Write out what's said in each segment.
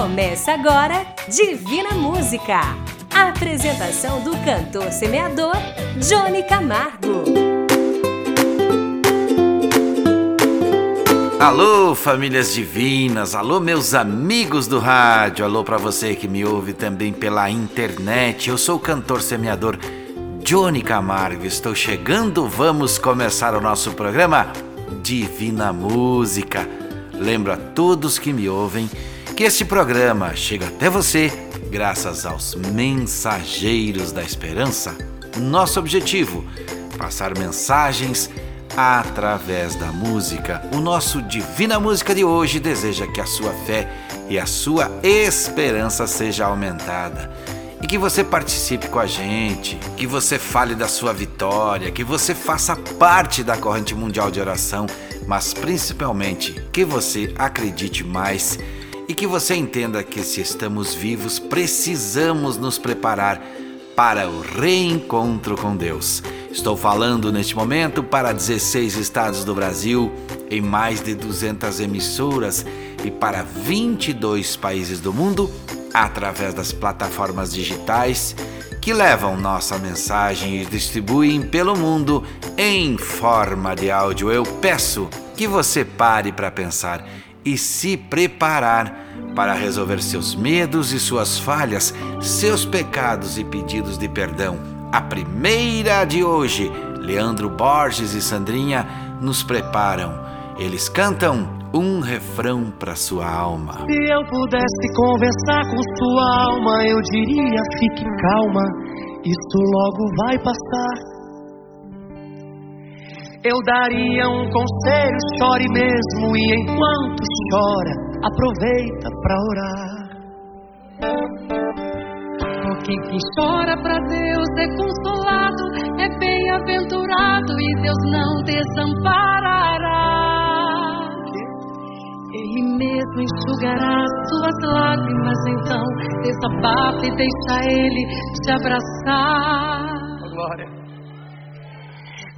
Começa agora Divina Música. A apresentação do cantor semeador Johnny Camargo. Alô, famílias divinas, alô, meus amigos do rádio, alô para você que me ouve também pela internet. Eu sou o cantor semeador Johnny Camargo, estou chegando, vamos começar o nosso programa Divina Música. Lembro a todos que me ouvem que este programa chega até você graças aos mensageiros da esperança. Nosso objetivo: passar mensagens através da música. O nosso Divina Música de hoje deseja que a sua fé e a sua esperança seja aumentada. E que você participe com a gente, que você fale da sua vitória, que você faça parte da corrente mundial de oração, mas principalmente que você acredite mais e que você entenda que se estamos vivos, precisamos nos preparar para o reencontro com Deus. Estou falando neste momento para 16 estados do Brasil, em mais de 200 emissoras e para 22 países do mundo, através das plataformas digitais que levam nossa mensagem e distribuem pelo mundo em forma de áudio. Eu peço que você pare para pensar e se preparar para resolver seus medos e suas falhas, seus pecados e pedidos de perdão. A primeira de hoje, Leandro Borges e Sandrinha nos preparam. Eles cantam um refrão para sua alma. Se eu pudesse conversar com sua alma, eu diria: fique calma, isso logo vai passar. Eu daria um conselho, chore mesmo, e enquanto chora, aproveita para orar. Porque quem chora para Deus é consolado, é bem-aventurado e Deus não desamparará. Ele mesmo enxugará suas lágrimas, então desabafa e deixa Ele te abraçar. Glória.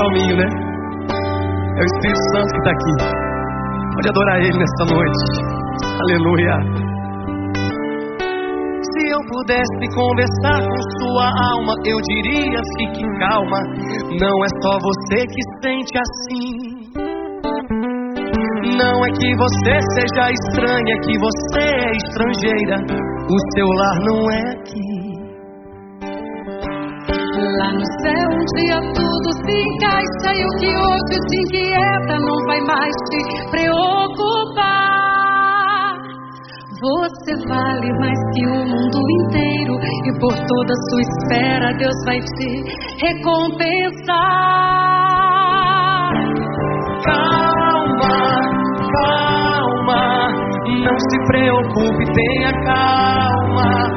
Calminho, né? É o Espírito Santo que está aqui. Pode adorar Ele nesta noite. Aleluia. Se eu pudesse conversar com sua alma, eu diria: fique calma. Não é só você que sente assim. Não é que você seja estranha, é que você é estrangeira. O seu lar não é aqui. Lá no céu um dia tudo se encaixa e o que hoje te inquieta não vai mais te preocupar. Você vale mais que o mundo inteiro e por toda sua espera Deus vai te recompensar. Calma, calma, não se preocupe, tenha. Calma,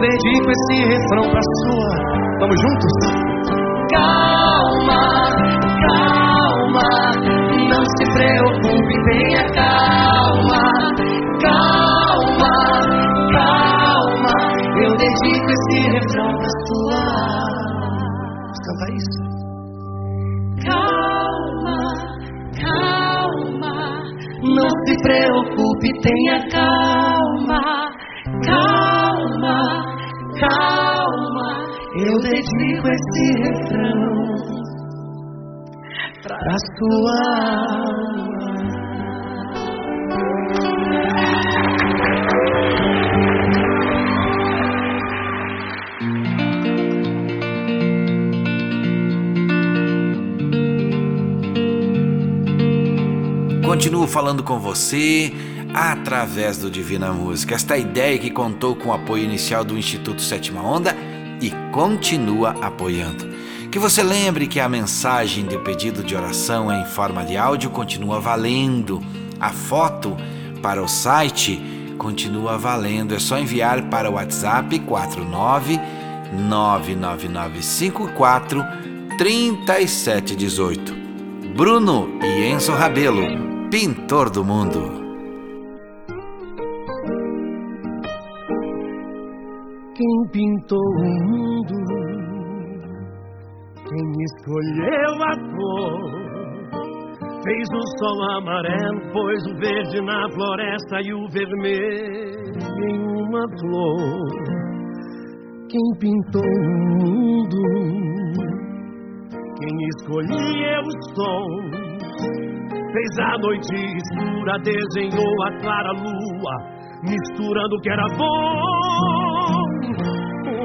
dedico esse refrão pra sua. Vamos juntos? Calma, calma, não se preocupe, tenha calma. Calma, calma, eu dedico esse refrão pra sua. Vamos cantar isso? Calma, calma, Não se preocupe, tenha calma. Calma, eu dedico esse refrão pra sua. Continuo falando com você através do Divina Música. Esta ideia que contou com o apoio inicial do Instituto Sétima Onda e continua apoiando. Que você lembre que a mensagem de pedido de oração em forma de áudio continua valendo. A foto para o site continua valendo. É só enviar para o WhatsApp 49 99954 3718. Bruno e Enzo Rabelo, pintor do mundo. Pintou o mundo? Quem escolheu a cor? Fez o sol amarelo, pôs o verde na floresta e o vermelho em uma flor. Quem pintou o mundo? Quem escolheu os sons? Fez a noite escura, desenhou a clara lua, misturando o que era bom.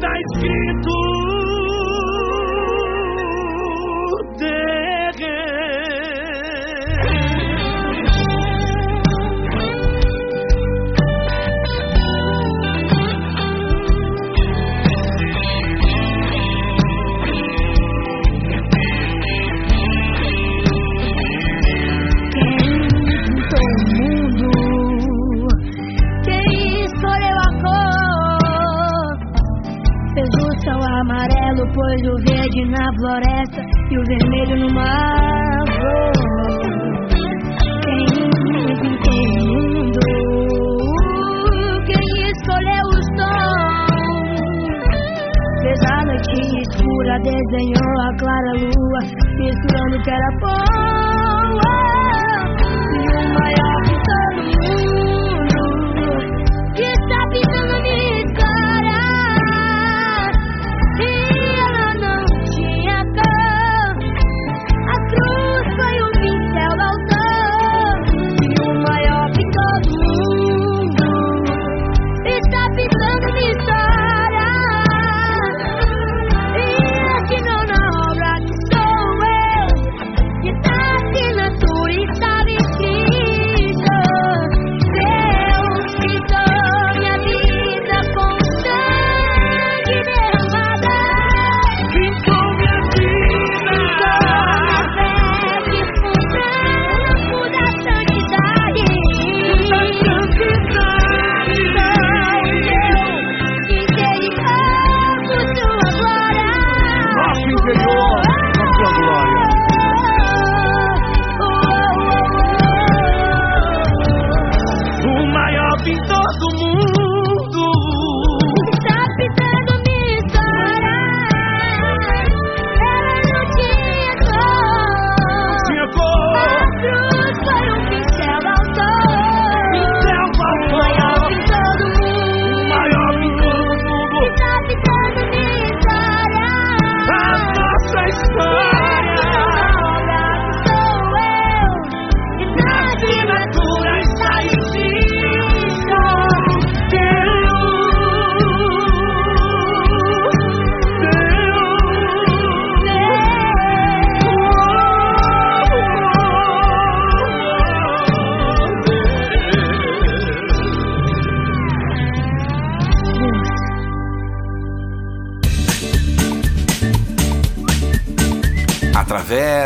está escrito. O vermelho no mar. Quem pintou o mundo? Quem escolheu os tons? Fez a noite escura, desenhou a clara lua, misturando o que era bom.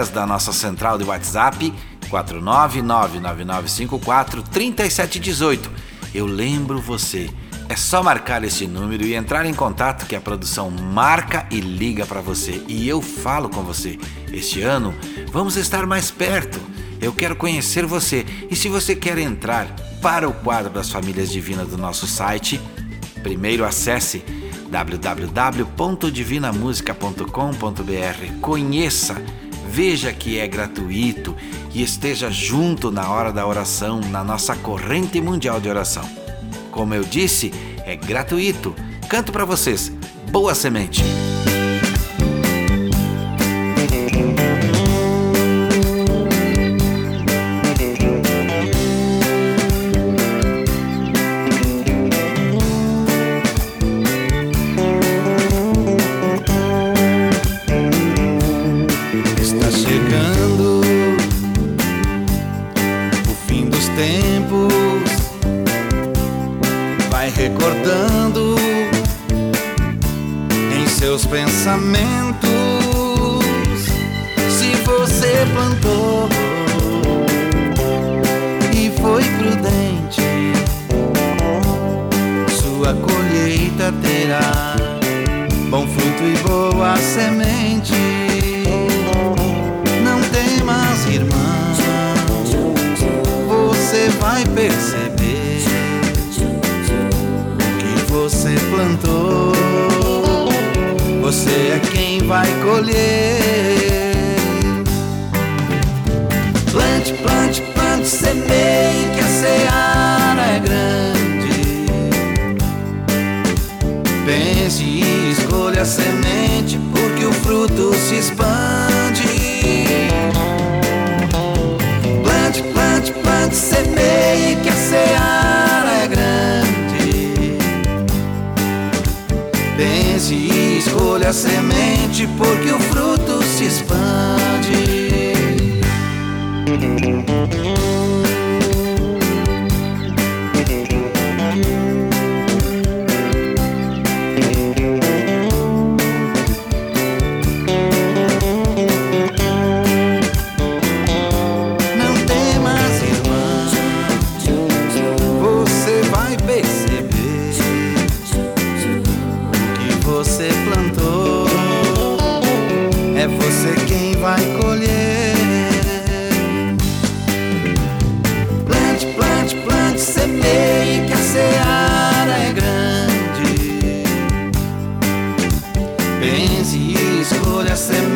Através da nossa central de WhatsApp 49999543718. Eu lembro você. É só marcar esse número e entrar em contato que a produção marca e liga para você e eu falo com você. Este ano vamos estar mais perto. Eu quero conhecer você e se você quer entrar para o quadro das famílias divinas do nosso site, primeiro acesse www.divinamusica.com.br. Conheça veja que é gratuito e esteja junto na hora da oração, na nossa corrente mundial de oração. Como eu disse, é gratuito. Canto para vocês. Boa semente. Pensamentos. Se você plantou e foi prudente, sua colheita terá bom fruto e boa semente. Você vai perceber o que você plantou você é quem vai colher. Plante, plante, plante, semeie que a seara é grande. Pense e escolha a semente, porque o fruto se expande. Plante, plante, semeie que a seara é grande. Pense e escolha a semente, porque o fruto se expande. quem vai colher. Plante, plante, plante, semeie que a seara é grande. Pense e escolha semear.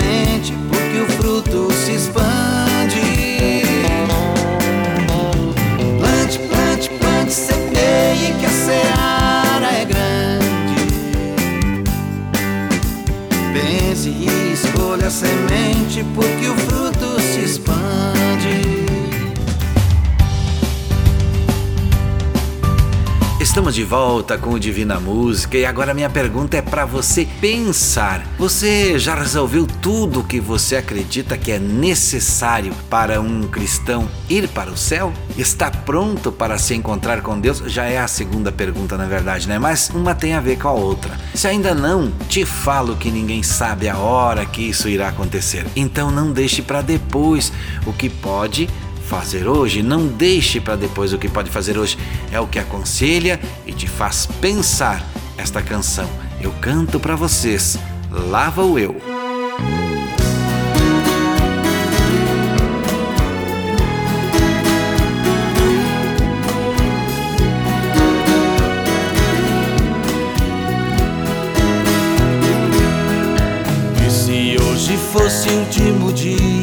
De volta com o Divina Música e agora minha pergunta é para você pensar. Você já resolveu tudo o que você acredita que é necessário para um cristão ir para o céu? Está pronto para se encontrar com Deus? Já é a segunda pergunta, na verdade, né? Mas uma tem a ver com a outra. Se ainda não, te falo que ninguém sabe a hora que isso irá acontecer. Então não deixe para depois o que pode fazer hoje, não deixe para depois o que pode fazer hoje. É o que aconselha e te faz pensar esta canção. Eu canto para vocês. Lá vou eu. E se hoje fosse o último dia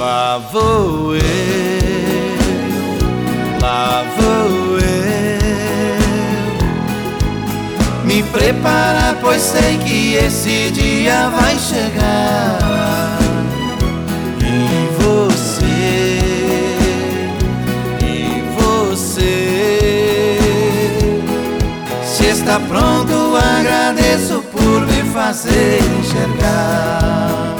Lá vou eu, lá vou eu. Me preparar, pois sei que esse dia vai chegar. E você, e você. Se está pronto, agradeço por me fazer enxergar.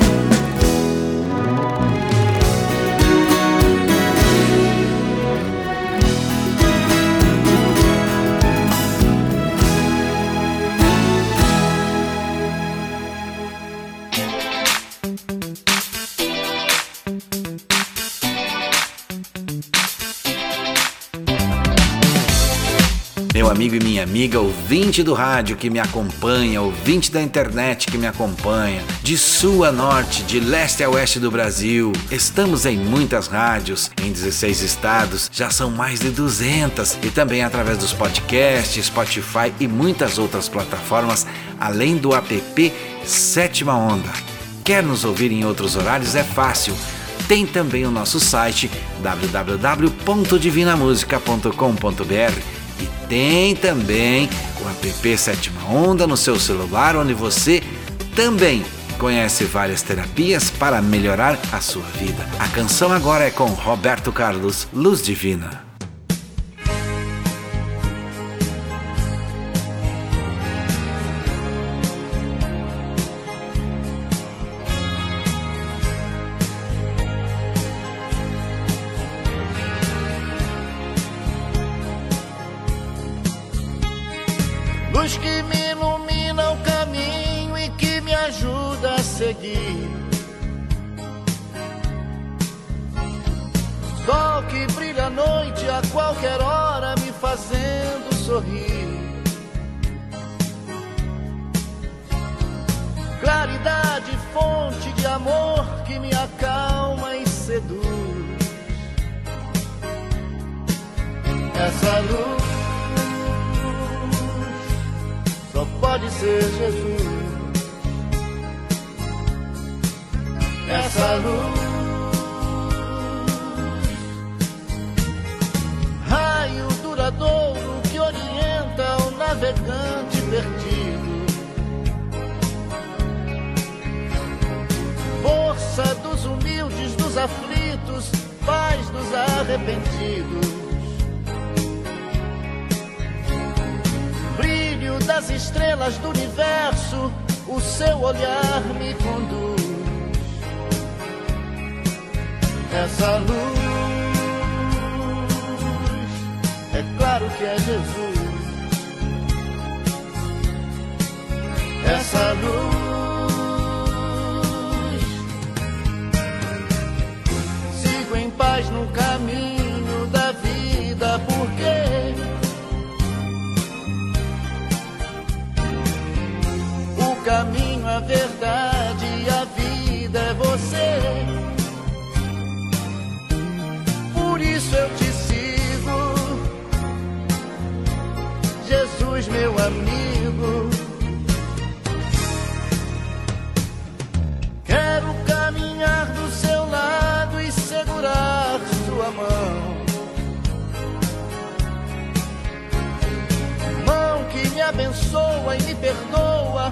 Amigo e minha amiga, ouvinte do rádio que me acompanha, ouvinte da internet que me acompanha, de sul a norte, de leste a oeste do Brasil. Estamos em muitas rádios, em 16 estados, já são mais de 200 e também através dos podcasts, Spotify e muitas outras plataformas, além do app Sétima Onda. Quer nos ouvir em outros horários? É fácil. Tem também o nosso site www.divinamusica.com.br e tem também o app Sétima Onda no seu celular, onde você também conhece várias terapias para melhorar a sua vida. A canção agora é com Roberto Carlos, Luz Divina. Das estrelas do universo, o seu olhar me conduz. Essa luz, é claro que é Jesus. Essa luz, sigo em paz no caminho verdade a vida é você. Por isso eu te sigo, Jesus, meu amigo. Quero caminhar do seu lado e segurar sua mão. Mão que me abençoa e me perdoa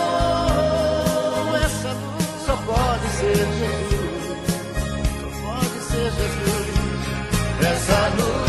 Pode ser Jesus. Essa luz,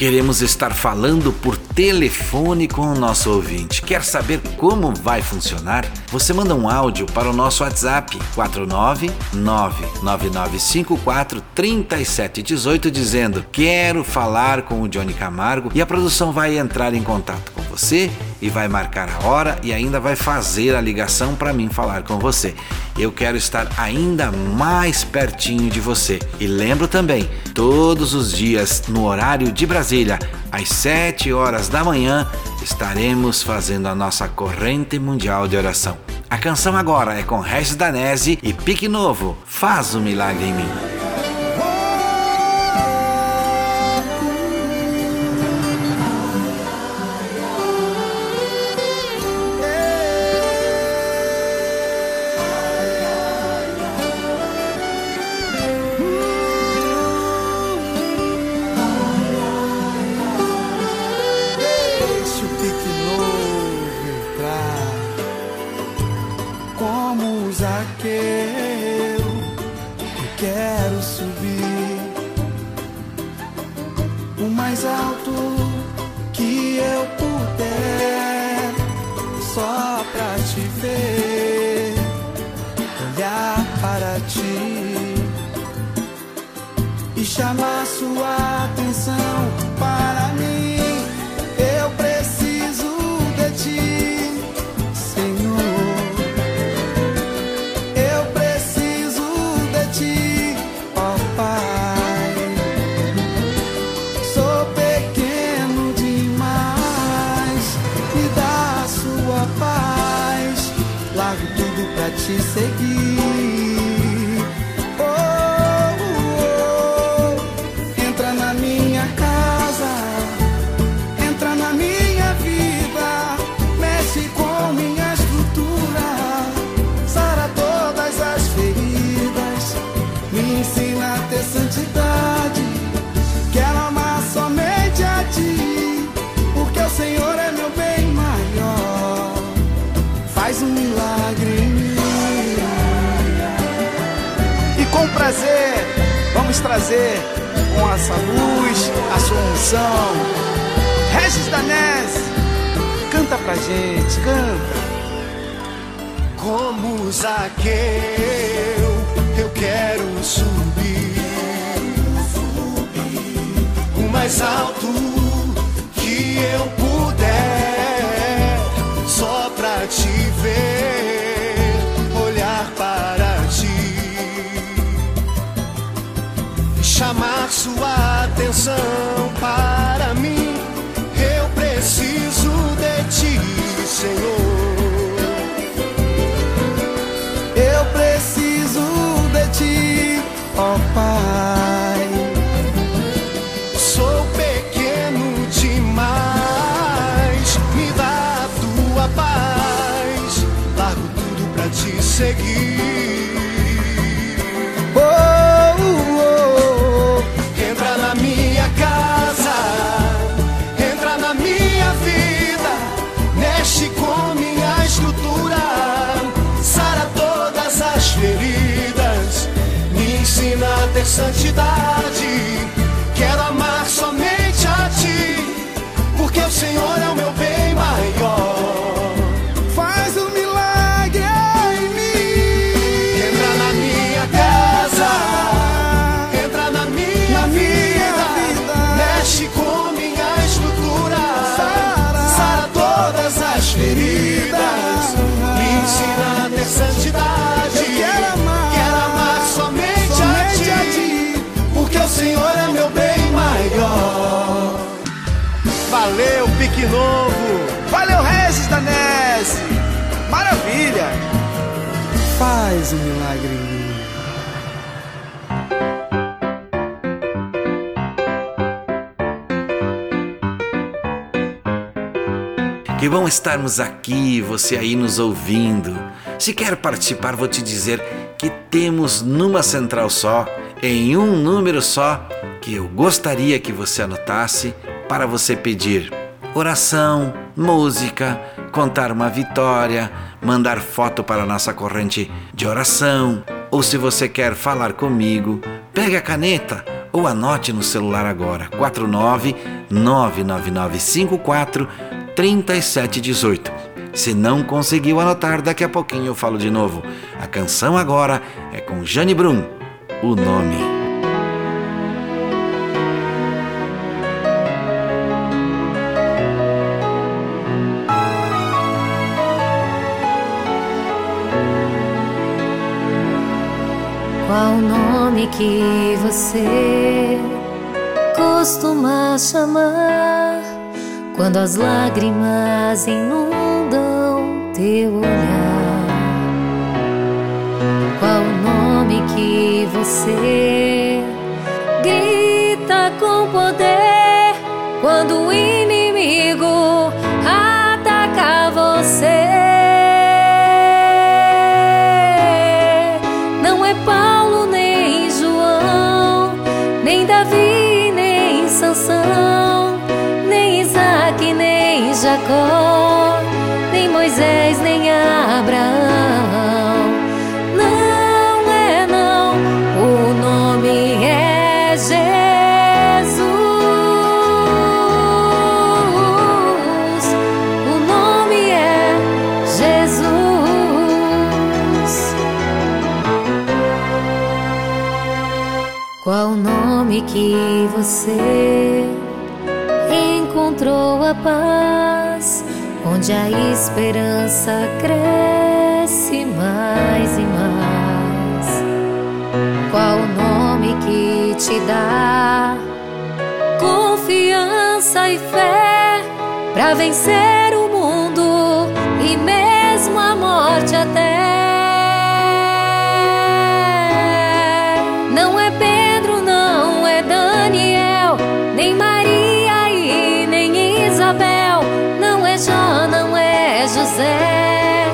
Queremos estar falando por telefone com o nosso ouvinte. Quer saber como vai funcionar? Você manda um áudio para o nosso WhatsApp 49999543718 dizendo: "Quero falar com o Johnny Camargo" e a produção vai entrar em contato com você e vai marcar a hora e ainda vai fazer a ligação para mim falar com você. Eu quero estar ainda mais pertinho de você. E lembro também, todos os dias no horário de Brasília, às 7 horas da manhã, estaremos fazendo a nossa corrente mundial de oração. A canção agora é com Regis Danese e Pique Novo. Faz um milagre em mim. Te seguir. Trazer com essa luz a sua unção. Regis Danese, canta pra gente, canta. como Zaqueu, eu quero subir o mais alto que eu sua santidade. Um milagre em mim. Que bom estarmos aqui, você aí nos ouvindo. Se quer participar, vou te dizer que temos numa central só, em um número só, que eu gostaria que você anotasse para você pedir oração, música, contar uma vitória, mandar foto para a nossa corrente de oração, ou se você quer falar comigo, pegue a caneta ou anote no celular agora 49 99954 3718. Se não conseguiu anotar, daqui a pouquinho eu falo de novo. A canção agora é com Jane Brum, o nome. Nome que você costuma chamar quando as lágrimas inundam teu olhar? Qual o nome que você grita com poder quando que você encontrou a paz, onde a esperança cresce mais e mais? Qual o nome que te dá confiança e fé para vencer José,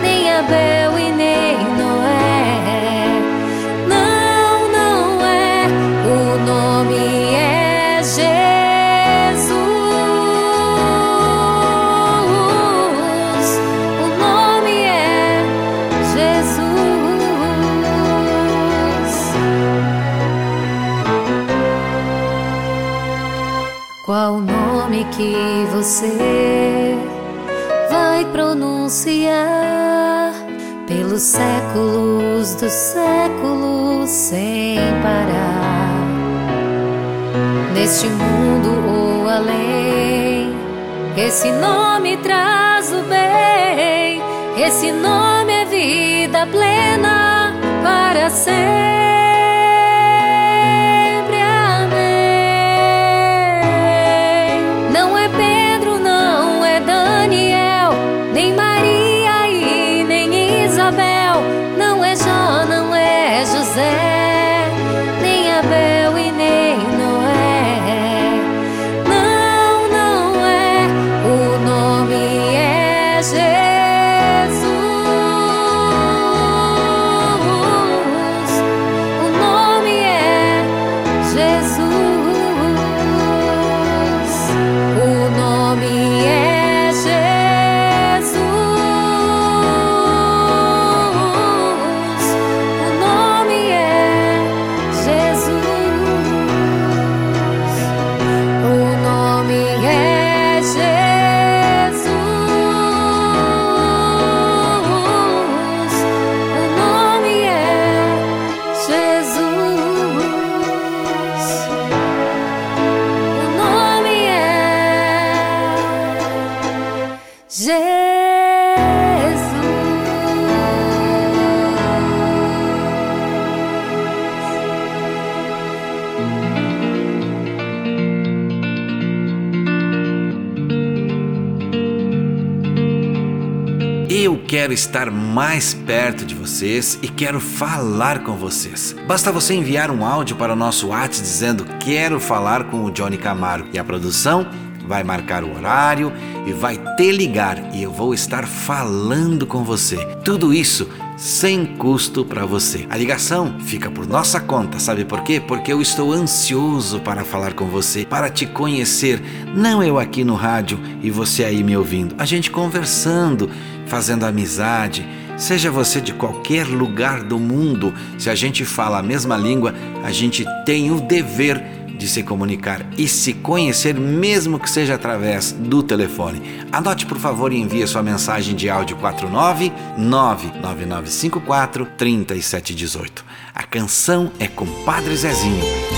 nem Abel e nem Noé. Não, não é, o nome é Jesus. O nome é Jesus. Qual o nome que você vai pronunciar pelos séculos dos séculos sem parar. Neste mundo ou além, esse nome traz o bem, esse nome é vida plena para sempre. Quero estar mais perto de vocês e quero falar com vocês. Basta você enviar um áudio para o nosso WhatsApp dizendo quero falar com o Johnny Camargo e a produção vai marcar o horário e vai te ligar e eu vou estar falando com você. Tudo isso sem custo para você. A ligação fica por nossa conta, sabe por quê? Porque eu estou ansioso para falar com você, para te conhecer, não eu aqui no rádio e você aí me ouvindo, a gente conversando, fazendo amizade. Seja você de qualquer lugar do mundo, se a gente fala a mesma língua, a gente tem o dever de se comunicar e se conhecer, mesmo que seja através do telefone. Anote, por favor, e envie sua mensagem de áudio 49 99954 3718. A canção é com Padre Zezinho.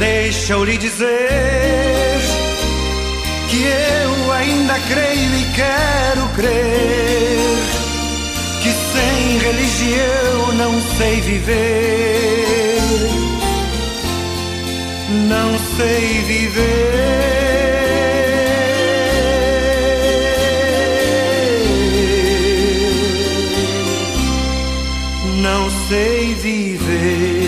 Deixa eu lhe dizer que eu ainda creio e quero crer que sem religião não sei viver, não sei viver. Não sei viver.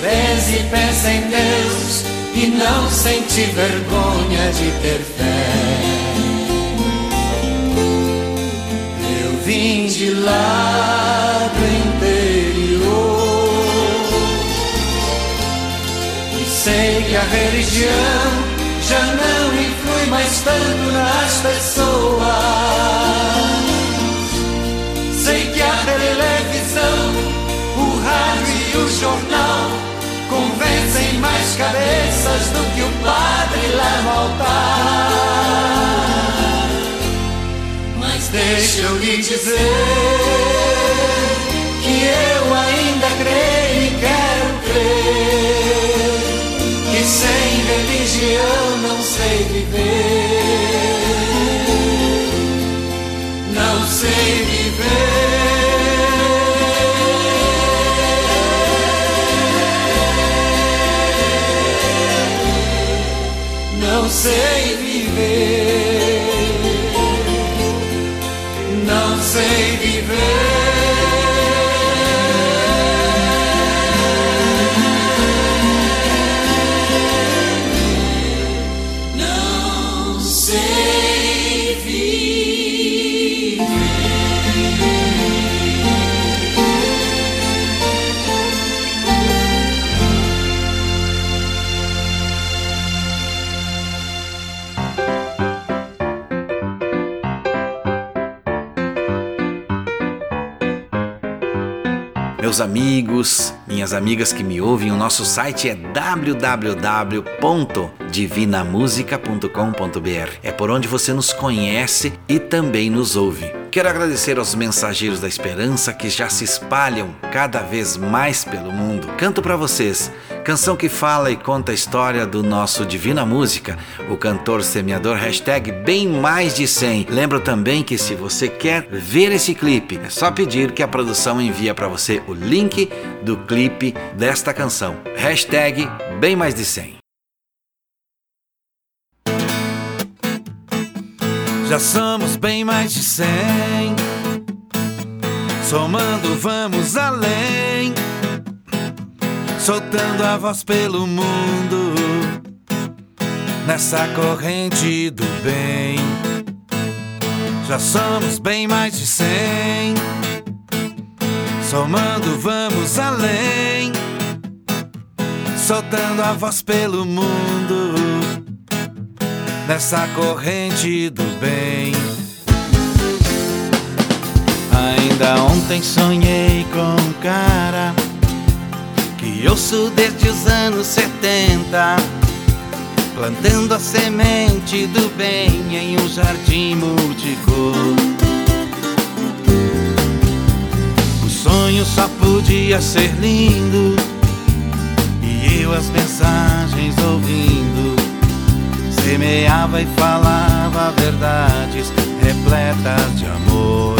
Benze e pensa em Deus e não sente vergonha de ter fé. Eu vim de lá do interior e sei que a religião já não influi mais tanto nas pessoas. Sei que a televisão, o rádio e o jornal convencem mais cabeças do que o padre lá no altar. Mas deixa eu lhe dizer que eu ainda creio e quero crer que sem religião não sei viver, não sei viver, sei viver, não sei viver. Amigos, minhas amigas que me ouvem, o nosso site é www.divinamusica.com.br. É por onde você nos conhece e também nos ouve. Quero agradecer aos mensageiros da esperança que já se espalham cada vez mais pelo mundo. Canto para vocês, canção que fala e conta a história do nosso Divina Música, o cantor semeador hashtag bem mais de 100. Lembro também que se você quer ver esse clipe, é só pedir que a produção envia para você o link do clipe desta canção. Hashtag bem mais de 100. Já somos bem mais de cem. Somando, vamos além. Soltando a voz pelo mundo. Nessa corrente do bem. Já somos bem mais de cem. Somando, vamos além. Soltando a voz pelo mundo nessa corrente do bem. Ainda ontem sonhei com um cara que ouço desde os anos 70, plantando a semente do bem em um jardim multicor. O sonho só podia ser lindo e eu as mensagens ouvindo semeava e falava verdades repletas de amor.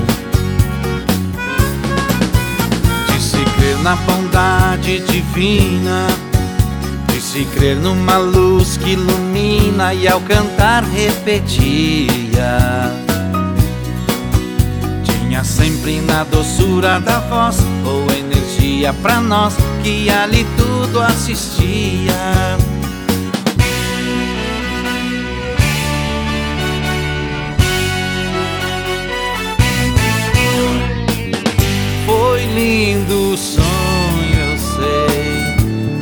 Crer na bondade divina, de se crer numa luz que ilumina e ao cantar repetia. Tinha sempre na doçura da voz boa energia pra nós que ali tudo assistia. lindo sonho, eu sei.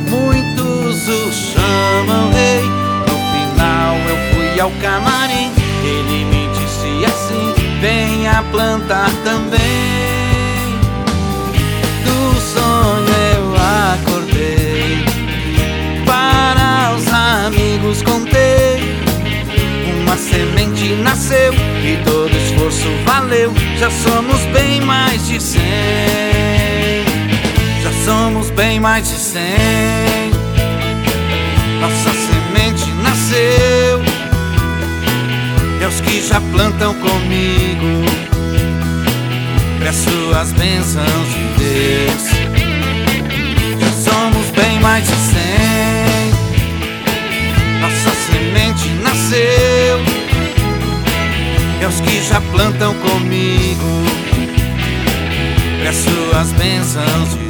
Muitos o chamam rei. No final eu fui ao camarim. Ele me disse assim: venha plantar também. Do sonho eu acordei. Para os amigos contei. Uma semente nasceu e todo esforço valeu. Já somos bem mais de cem. Somos bem mais de cem. Nossa semente nasceu. E aos que já plantam comigo, peço as bênçãos de Deus. Já somos bem mais de cem. Nossa semente nasceu. E aos que já plantam comigo, peço as bênçãos de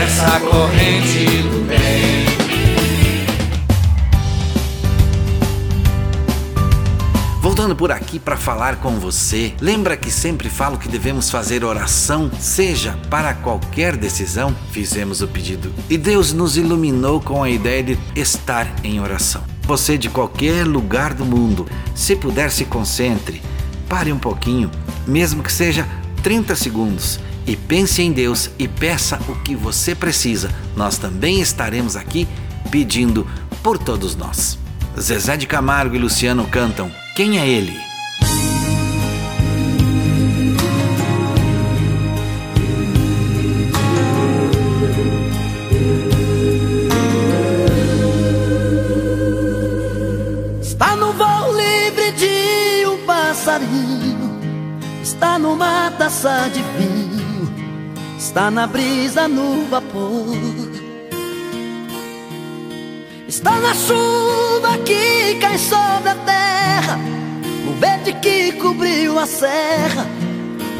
Nessa corrente do bem. Voltando por aqui para falar com você, lembra que sempre falo que devemos fazer oração, seja para qualquer decisão? Fizemos o pedido e Deus nos iluminou com a ideia de estar em oração. Você de qualquer lugar do mundo, se puder, se concentre, pare um pouquinho, mesmo que seja 30 segundos, e pense em Deus e peça o que você precisa. Nós também estaremos aqui pedindo por todos nós. Zezé de Camargo e Luciano cantam Quem é Ele? Está no voo livre de um passarinho, está numa taça de vinho, está na brisa no vapor. Está na chuva que cai sobre a terra, no verde que cobriu a serra,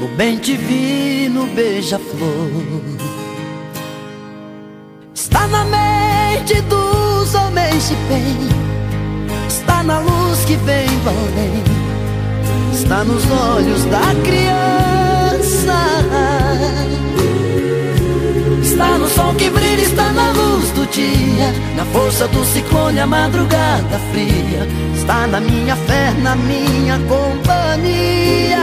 no bem divino beija-flor. Está na mente dos homens de bem. Está na luz que vem do além Está nos olhos da criança Está no sol que brilha, está na luz do dia. Na força do ciclone, a madrugada fria. Está na minha fé, na minha companhia.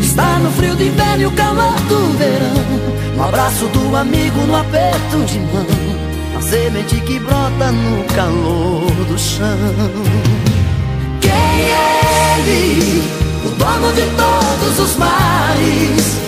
Está no frio do inverno e o calor do verão. No abraço do amigo, no aperto de mão. A semente que brota no calor do chão. Quem é ele? O dono de todos os mares,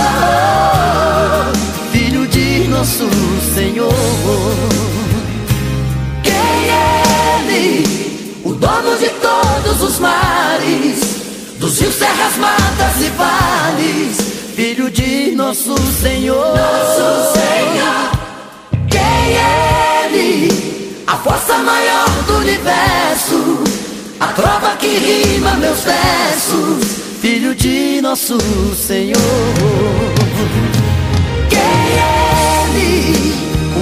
nosso Senhor Quem é Ele? O dono de todos os mares Dos rios, serras, matas e vales Filho de nosso Senhor Nosso Senhor Quem é Ele? A força maior do universo, a trova que rima meus versos, Filho de nosso Senhor.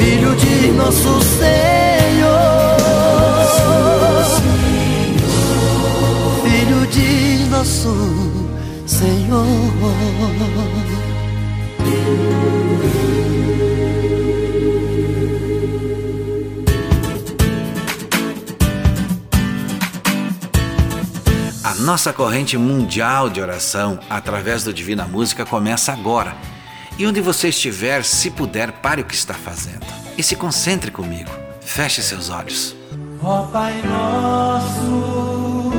Filho de nosso Senhor. Filho de nosso Senhor. A nossa corrente mundial de oração através do Divina Música começa agora. E onde você estiver, se puder, pare o que está fazendo e se concentre comigo. Feche seus olhos. Ó Pai nosso,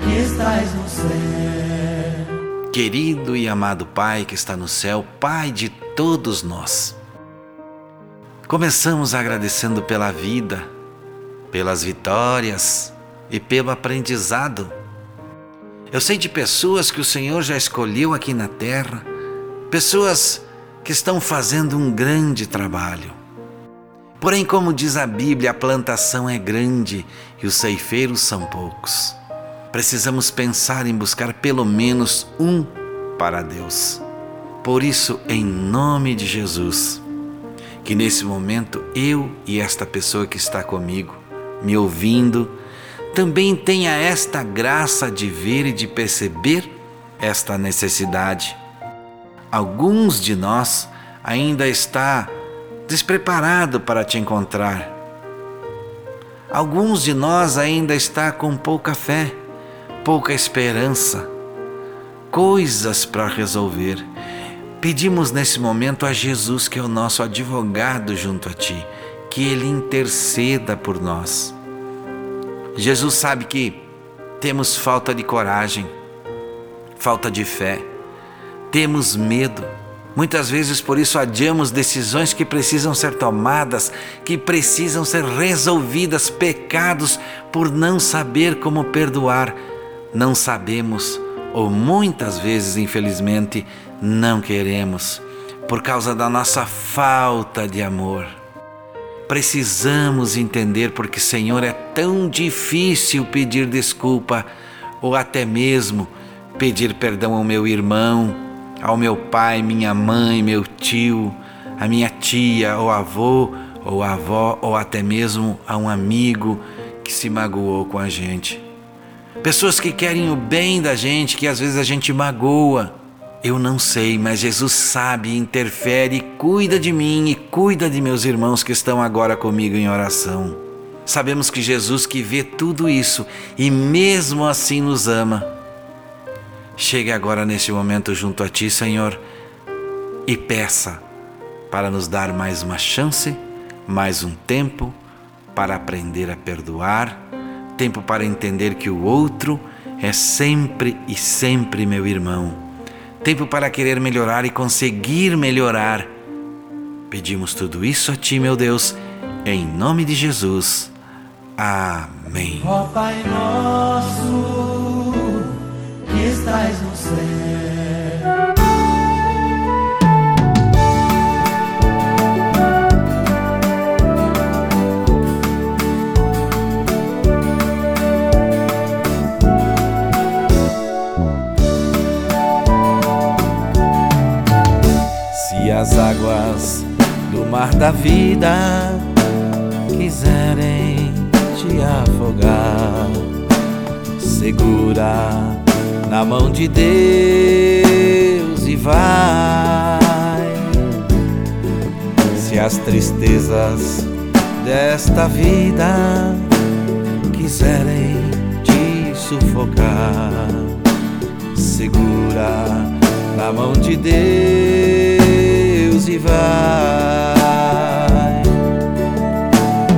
que estás no céu. Querido e amado Pai que está no céu, Pai de todos nós. Começamos agradecendo pela vida, pelas vitórias e pelo aprendizado. Eu sei de pessoas que o Senhor já escolheu aqui na terra, pessoas que estão fazendo um grande trabalho. Porém, como diz a Bíblia, a plantação é grande e os ceifeiros são poucos. Precisamos pensar em buscar pelo menos um para Deus. Por isso, em nome de Jesus, que nesse momento eu e esta pessoa que está comigo, me ouvindo, também tenha esta graça de ver e de perceber esta necessidade. Alguns de nós ainda está despreparado para te encontrar. Alguns de nós ainda está com pouca fé, pouca esperança, coisas para resolver. Pedimos nesse momento a Jesus, que é o nosso advogado junto a ti, que ele interceda por nós. Jesus sabe que temos falta de coragem, falta de fé, temos medo. Muitas vezes por isso adiamos decisões que precisam ser tomadas, que precisam ser resolvidas, pecados por não saber como perdoar. Não sabemos, ou muitas vezes, infelizmente, não queremos, por causa da nossa falta de amor. Precisamos entender porque, Senhor, é tão difícil pedir desculpa ou até mesmo pedir perdão ao meu irmão, ao meu pai, minha mãe, meu tio, a minha tia, ou avô, ou avó, ou até mesmo a um amigo que se magoou com a gente. Pessoas que querem o bem da gente, que às vezes a gente magoa. Eu não sei, mas Jesus sabe, interfere, cuida de mim e cuida de meus irmãos que estão agora comigo em oração. Sabemos que Jesus que vê tudo isso e mesmo assim nos ama. Chegue agora neste momento junto a Ti, Senhor, e peça para nos dar mais uma chance, mais um tempo para aprender a perdoar, tempo para entender que o outro é sempre e sempre meu irmão, tempo para querer melhorar e conseguir melhorar. Pedimos tudo isso a Ti, meu Deus, em nome de Jesus. Amém. Ó Pai nosso, estás no céu. Se as águas do mar da vida quiserem te afogar, segura na mão de Deus e vai. Se as tristezas desta vida quiserem te sufocar, segura na mão de Deus e vai.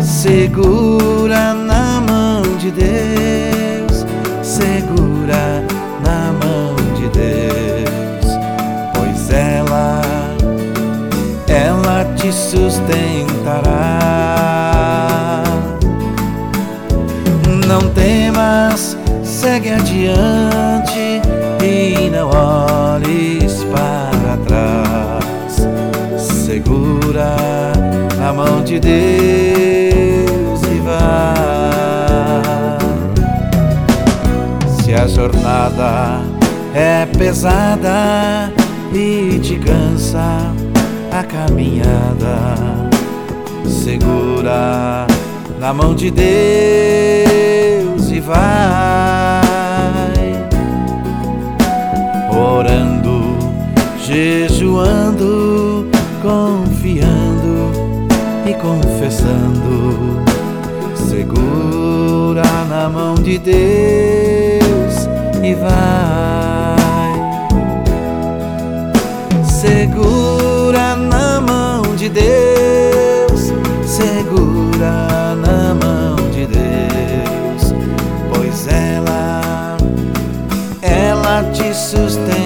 Segura na mão de Deus sustentará. Não temas, segue adiante e não olhes para trás. Segura na mão de Deus e vá. Se a jornada é pesada e te cansa a caminhada, segura na mão de Deus e vai orando, jejuando, confiando e confessando. Segura na mão de Deus e vai. Segura Deus, segura na mão de Deus, pois ela, ela te sustentará.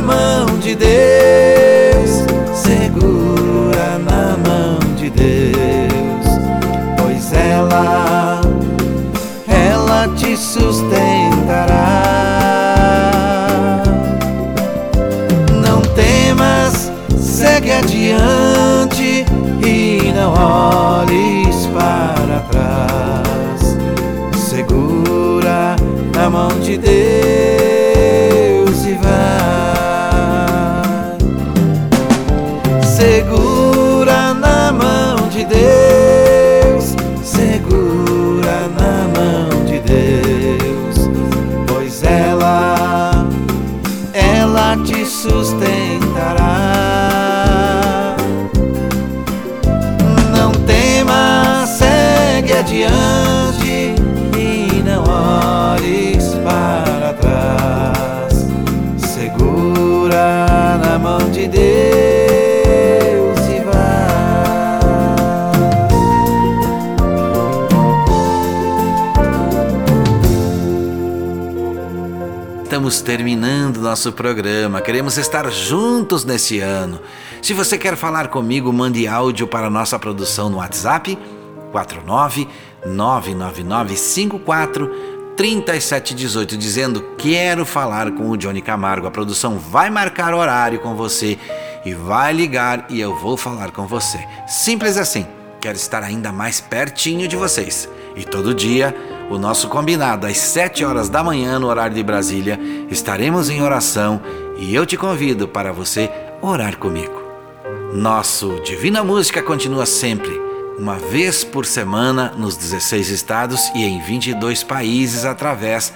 na mão de Deus, segura na mão de Deus, pois ela, ela te sustentará. Não temas, segue adiante e não olhes Estamos terminando nosso programa. Queremos estar juntos nesse ano. Se você quer falar comigo, mande áudio para nossa produção no WhatsApp 49 99954 3718 dizendo quero falar com o Johnny Camargo. A produção vai marcar horário com você e vai ligar e eu vou falar com você. Simples assim. Quero estar ainda mais pertinho de vocês. E todo dia, o nosso combinado às 7 horas da manhã no horário de Brasília, estaremos em oração e eu te convido para você orar comigo. Nosso Divina Música continua sempre, uma vez por semana nos 16 estados e em 22 países através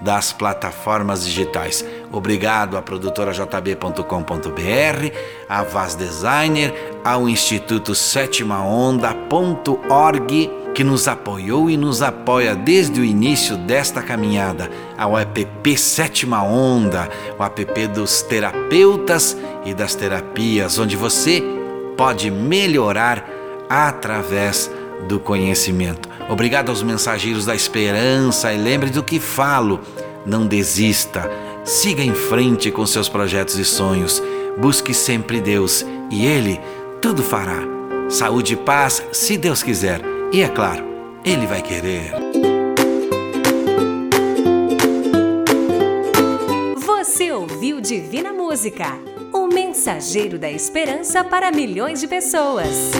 das plataformas digitais. Obrigado à produtora jb.com.br, à Vaz Designer, ao Instituto Sétima Onda.org, que nos apoiou e nos apoia desde o início desta caminhada, ao app Sétima Onda, o app dos terapeutas e das terapias, onde você pode melhorar através do conhecimento. Obrigado aos mensageiros da esperança e lembre do que falo. Não desista. Siga em frente com seus projetos e sonhos. Busque sempre Deus e Ele tudo fará. Saúde e paz, se Deus quiser. E é claro, Ele vai querer. Você ouviu Divina Música, o mensageiro da esperança para milhões de pessoas.